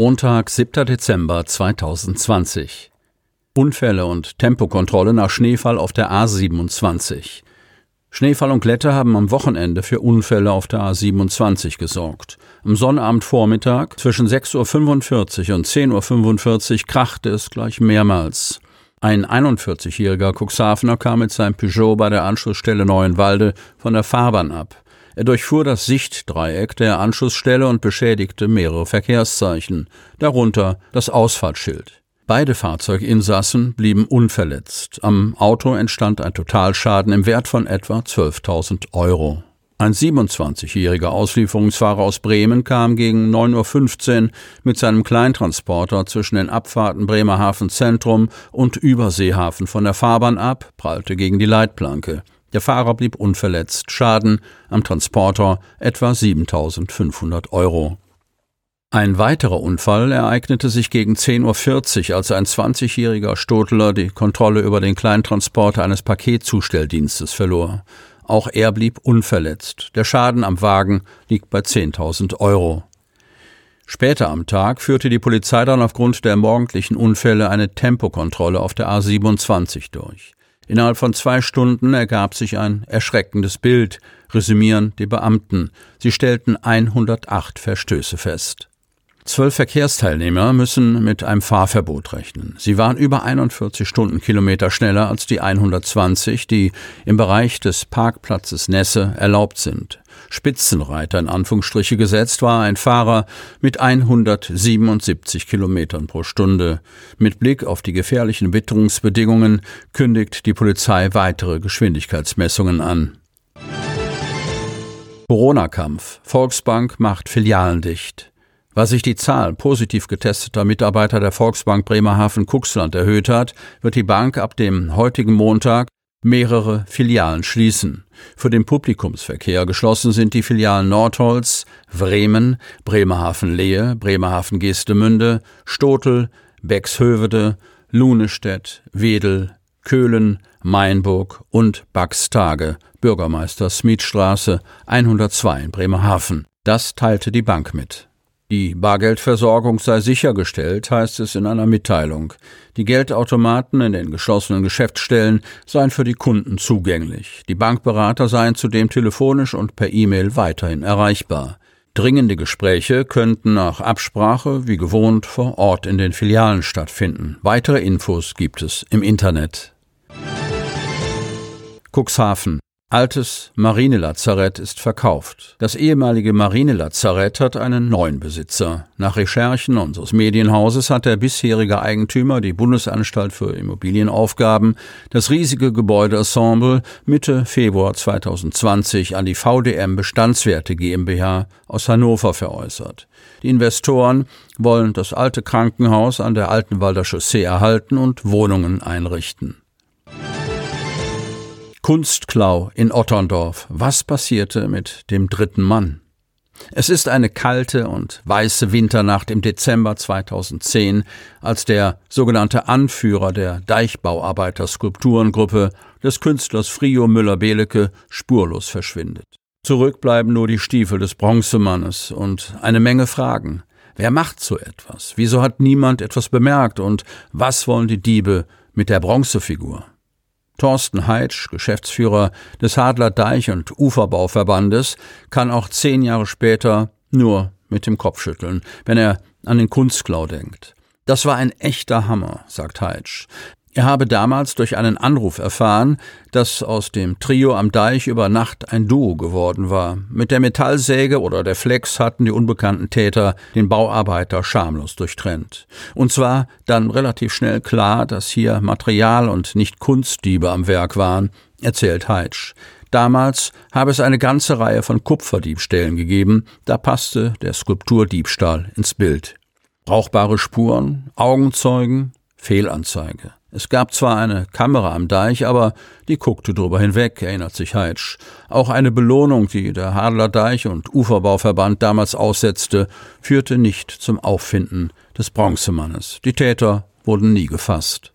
Montag, 7. Dezember 2020. Unfälle und Tempokontrolle nach Schneefall auf der A27. Schneefall und Glätte haben am Wochenende für Unfälle auf der A27 gesorgt. Am Sonnabendvormittag zwischen 6.45 Uhr und 10.45 Uhr krachte es gleich mehrmals. Ein 41-jähriger Cuxhavener kam mit seinem Peugeot bei der Anschlussstelle Neuenwalde von der Fahrbahn ab. Er durchfuhr das Sichtdreieck der Anschlussstelle und beschädigte mehrere Verkehrszeichen, darunter das Ausfahrtsschild. Beide Fahrzeuginsassen blieben unverletzt. Am Auto entstand ein Totalschaden im Wert von etwa 12.000 Euro. Ein 27-jähriger Auslieferungsfahrer aus Bremen kam gegen 9.15 Uhr mit seinem Kleintransporter zwischen den Abfahrten Bremerhaven Zentrum und Überseehafen von der Fahrbahn ab, prallte gegen die Leitplanke. Der Fahrer blieb unverletzt. Schaden am Transporter etwa 7500 Euro. Ein weiterer Unfall ereignete sich gegen 10.40 Uhr, als ein 20-jähriger Stotler die Kontrolle über den Kleintransporter eines Paketzustelldienstes verlor. Auch er blieb unverletzt. Der Schaden am Wagen liegt bei 10.000 Euro. Später am Tag führte die Polizei dann aufgrund der morgendlichen Unfälle eine Tempokontrolle auf der A27 durch. Innerhalb von zwei Stunden ergab sich ein erschreckendes Bild, resümieren die Beamten. Sie stellten 108 Verstöße fest. Zwölf Verkehrsteilnehmer müssen mit einem Fahrverbot rechnen. Sie waren über 41 Stundenkilometer schneller als die 120, die im Bereich des Parkplatzes Nesse erlaubt sind. Spitzenreiter in Anführungsstriche gesetzt war ein Fahrer mit 177 Kilometern pro Stunde. Mit Blick auf die gefährlichen Witterungsbedingungen kündigt die Polizei weitere Geschwindigkeitsmessungen an. Corona-Kampf. Volksbank macht Filialen dicht. Weil sich die Zahl positiv getesteter Mitarbeiter der Volksbank Bremerhaven-Kuxland erhöht hat, wird die Bank ab dem heutigen Montag mehrere Filialen schließen. Für den Publikumsverkehr geschlossen sind die Filialen Nordholz, Bremen, Bremerhaven-Lehe, Bremerhaven-Geestemünde, Stotel, Bexhövede, Lunestedt, Wedel, Köhlen, Mainburg und Baxtage, Bürgermeister Smietstraße 102 in Bremerhaven. Das teilte die Bank mit. Die Bargeldversorgung sei sichergestellt, heißt es in einer Mitteilung. Die Geldautomaten in den geschlossenen Geschäftsstellen seien für die Kunden zugänglich. Die Bankberater seien zudem telefonisch und per E-Mail weiterhin erreichbar. Dringende Gespräche könnten nach Absprache wie gewohnt vor Ort in den Filialen stattfinden. Weitere Infos gibt es im Internet. Cuxhaven Altes Marinelazarett ist verkauft. Das ehemalige Marinelazarett hat einen neuen Besitzer. Nach Recherchen unseres Medienhauses hat der bisherige Eigentümer, die Bundesanstalt für Immobilienaufgaben, das riesige Gebäudeensemble Mitte Februar 2020 an die VDM Bestandswerte GmbH aus Hannover veräußert. Die Investoren wollen das alte Krankenhaus an der Altenwalder Chaussee erhalten und Wohnungen einrichten. Kunstklau in Otterndorf. Was passierte mit dem dritten Mann? Es ist eine kalte und weiße Winternacht im Dezember 2010, als der sogenannte Anführer der Deichbauarbeiter-Skulpturengruppe des Künstlers Frio Müller-Belecke spurlos verschwindet. Zurück bleiben nur die Stiefel des Bronzemannes und eine Menge Fragen. Wer macht so etwas? Wieso hat niemand etwas bemerkt? Und was wollen die Diebe mit der Bronzefigur? Thorsten Heitsch, Geschäftsführer des Hadler Deich- und Uferbauverbandes, kann auch zehn Jahre später nur mit dem Kopf schütteln, wenn er an den Kunstklau denkt. Das war ein echter Hammer, sagt Heitsch. Er habe damals durch einen Anruf erfahren, dass aus dem Trio am Deich über Nacht ein Duo geworden war. Mit der Metallsäge oder der Flex hatten die unbekannten Täter den Bauarbeiter schamlos durchtrennt. Und zwar dann relativ schnell klar, dass hier Material und nicht Kunstdiebe am Werk waren, erzählt Heitsch. Damals habe es eine ganze Reihe von Kupferdiebstählen gegeben, da passte der Skulpturdiebstahl ins Bild. Brauchbare Spuren, Augenzeugen, Fehlanzeige. Es gab zwar eine Kamera am Deich, aber die guckte drüber hinweg, erinnert sich Heitsch. Auch eine Belohnung, die der Hadler Deich und Uferbauverband damals aussetzte, führte nicht zum Auffinden des Bronzemannes. Die Täter wurden nie gefasst.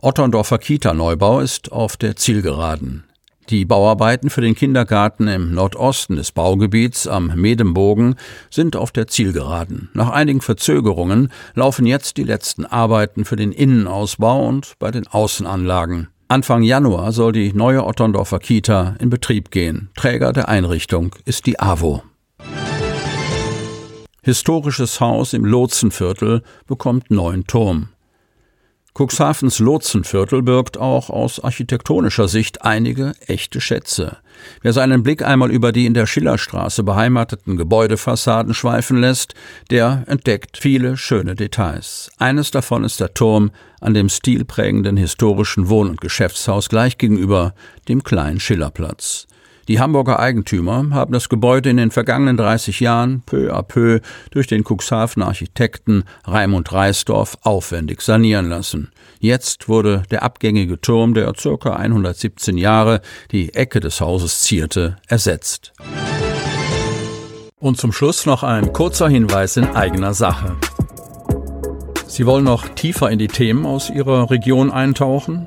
Otterndorfer Kita-Neubau ist auf der Zielgeraden. Die Bauarbeiten für den Kindergarten im Nordosten des Baugebiets am Medembogen sind auf der Zielgeraden. Nach einigen Verzögerungen laufen jetzt die letzten Arbeiten für den Innenausbau und bei den Außenanlagen. Anfang Januar soll die neue Otterndorfer Kita in Betrieb gehen. Träger der Einrichtung ist die AWO. Historisches Haus im Lotsenviertel bekommt neuen Turm. Cuxhavens Lotsenviertel birgt auch aus architektonischer Sicht einige echte Schätze. Wer seinen Blick einmal über die in der Schillerstraße beheimateten Gebäudefassaden schweifen lässt, der entdeckt viele schöne Details. Eines davon ist der Turm an dem stilprägenden historischen Wohn- und Geschäftshaus gleich gegenüber dem kleinen Schillerplatz. Die Hamburger Eigentümer haben das Gebäude in den vergangenen 30 Jahren peu à peu durch den Cuxhavener Architekten Raimund Reisdorf aufwendig sanieren lassen. Jetzt wurde der abgängige Turm, der ca. 117 Jahre die Ecke des Hauses zierte, ersetzt. Und zum Schluss noch ein kurzer Hinweis in eigener Sache. Sie wollen noch tiefer in die Themen aus Ihrer Region eintauchen?